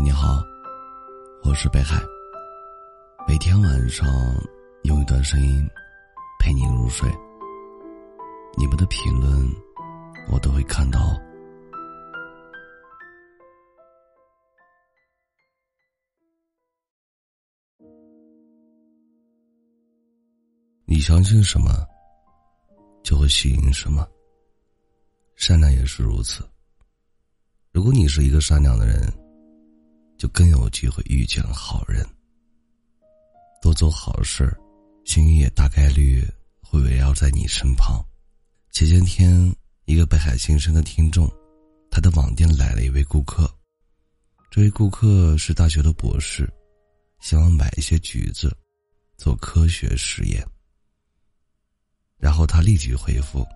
你好，我是北海。每天晚上用一段声音陪你入睡。你们的评论我都会看到。你相信什么，就会吸引什么。善良也是如此。如果你是一个善良的人，就更有机会遇见好人。多做好事，幸运也大概率会围绕在你身旁。前些天，一个北海新生的听众，他的网店来了一位顾客。这位顾客是大学的博士，希望买一些橘子，做科学实验。然后他立即回复：“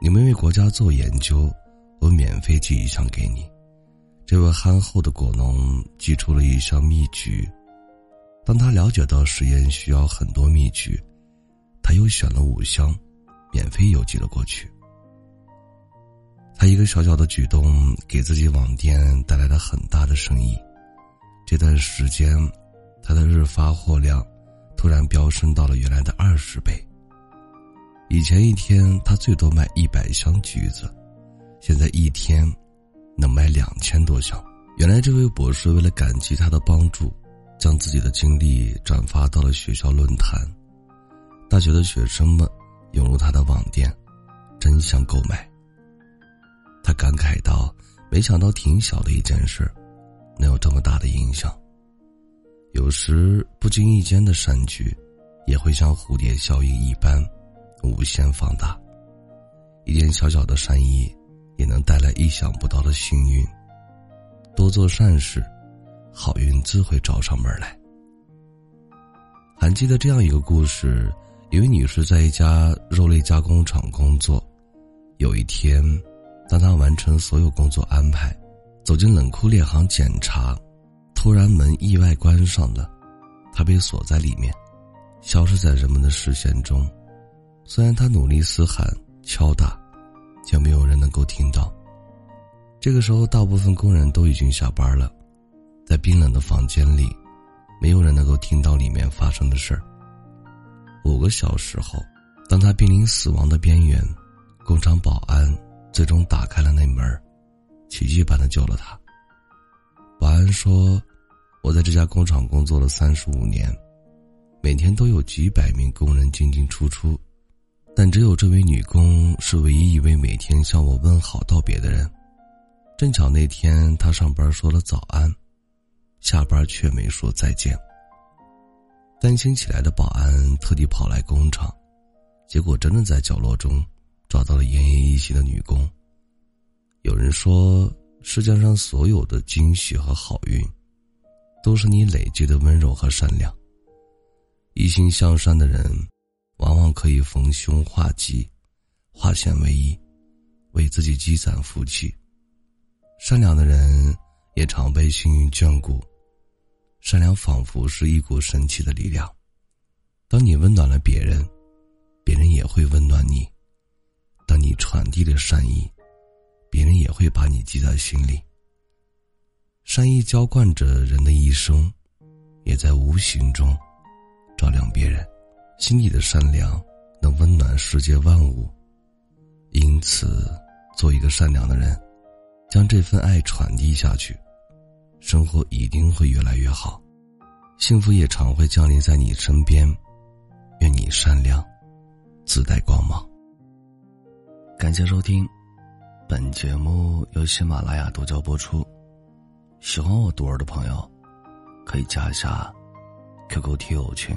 你们为国家做研究，我免费寄一箱给你。”这位憨厚的果农寄出了一箱蜜橘。当他了解到实验需要很多蜜橘，他又选了五箱，免费邮寄了过去。他一个小小的举动，给自己网店带来了很大的生意。这段时间，他的日发货量突然飙升到了原来的二十倍。以前一天他最多卖一百箱橘子，现在一天能卖两千多箱。原来这位博士为了感激他的帮助，将自己的经历转发到了学校论坛，大学的学生们涌入他的网店，争相购买。他感慨道：“没想到挺小的一件事，能有这么大的影响。有时不经意间的善举，也会像蝴蝶效应一般。”无限放大，一点小小的善意，也能带来意想不到的幸运。多做善事，好运自会找上门来。还记得这样一个故事：一位女士在一家肉类加工厂工作，有一天，当她完成所有工作安排，走进冷库列行检查，突然门意外关上了，她被锁在里面，消失在人们的视线中。虽然他努力嘶喊、敲打，却没有人能够听到。这个时候，大部分工人都已经下班了，在冰冷的房间里，没有人能够听到里面发生的事儿。五个小时后，当他濒临死亡的边缘，工厂保安最终打开了那门，奇迹般的救了他。保安说：“我在这家工厂工作了三十五年，每天都有几百名工人进进出出。”但只有这位女工是唯一一位每天向我问好道别的人。正巧那天她上班说了早安，下班却没说再见。担心起来的保安特地跑来工厂，结果真的在角落中找到了奄奄一息的女工。有人说，世界上所有的惊喜和好运，都是你累积的温柔和善良。一心向善的人。往往可以逢凶化吉，化险为夷，为自己积攒福气。善良的人也常被幸运眷顾。善良仿佛是一股神奇的力量，当你温暖了别人，别人也会温暖你；当你传递了善意，别人也会把你记在心里。善意浇灌着人的一生，也在无形中照亮别人。心底的善良能温暖世界万物，因此，做一个善良的人，将这份爱传递下去，生活一定会越来越好，幸福也常会降临在你身边。愿你善良，自带光芒。感谢收听，本节目由喜马拉雅独家播出。喜欢我独儿的朋友，可以加一下 QQ 听友群。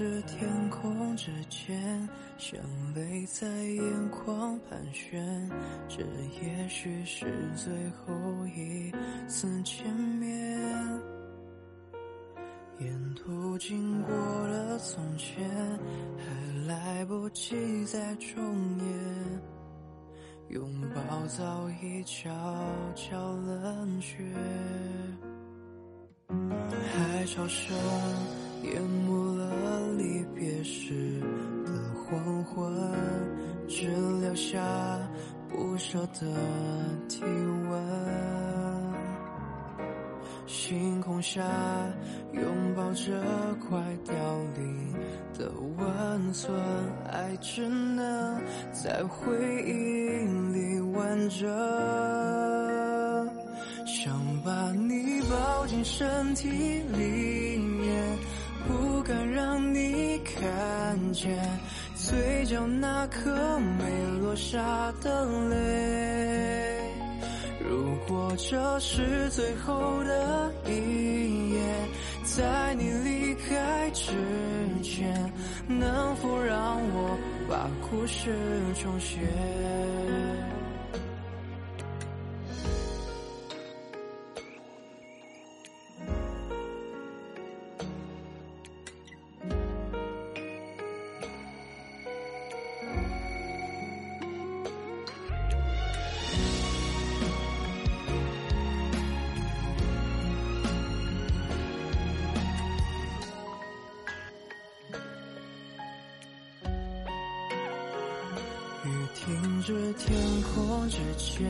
着天空之间，像泪在眼眶盘旋。这也许是最后一次见面。沿途经过了从前，还来不及再重演。拥抱早已悄悄冷却，海潮声淹没了离别时的黄昏，只留下不舍的体温。星空下，拥抱着快凋零的温存，爱只能在回忆里完整。想把你抱进身体里见嘴角那颗没落下的泪。如果这是最后的一页，在你离开之前，能否让我把故事重写？是天空之间，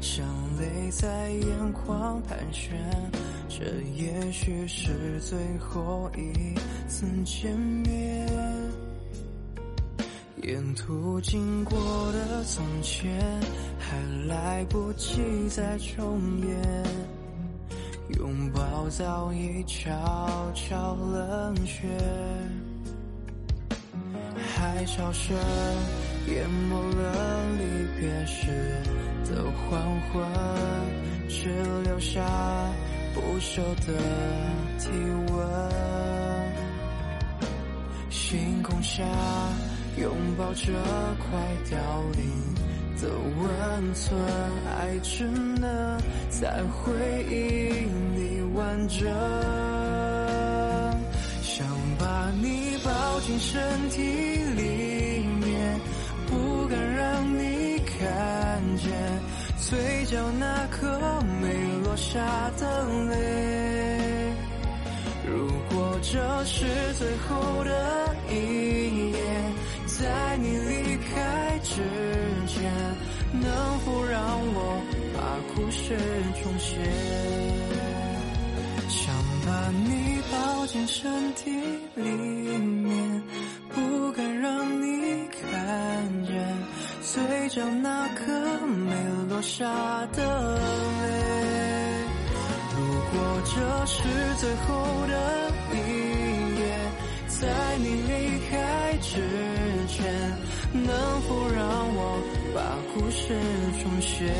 像泪在眼眶盘旋。这也许是最后一次见面。沿途经过的从前，还来不及再重演。拥抱早已悄悄冷却。海潮声。淹没了离别时的黄昏，只留下不舍的体温。星空下，拥抱着快凋零的温存，爱只能在回忆里完整。想把你抱进身体里嘴角那颗没落下的泪。如果这是最后的一页，在你离开之前，能否让我把故事重写？想把你抱进身体里面，不敢让你。角那颗没落下的泪，如果这是最后的一夜，在你离开之前，能否让我把故事重写？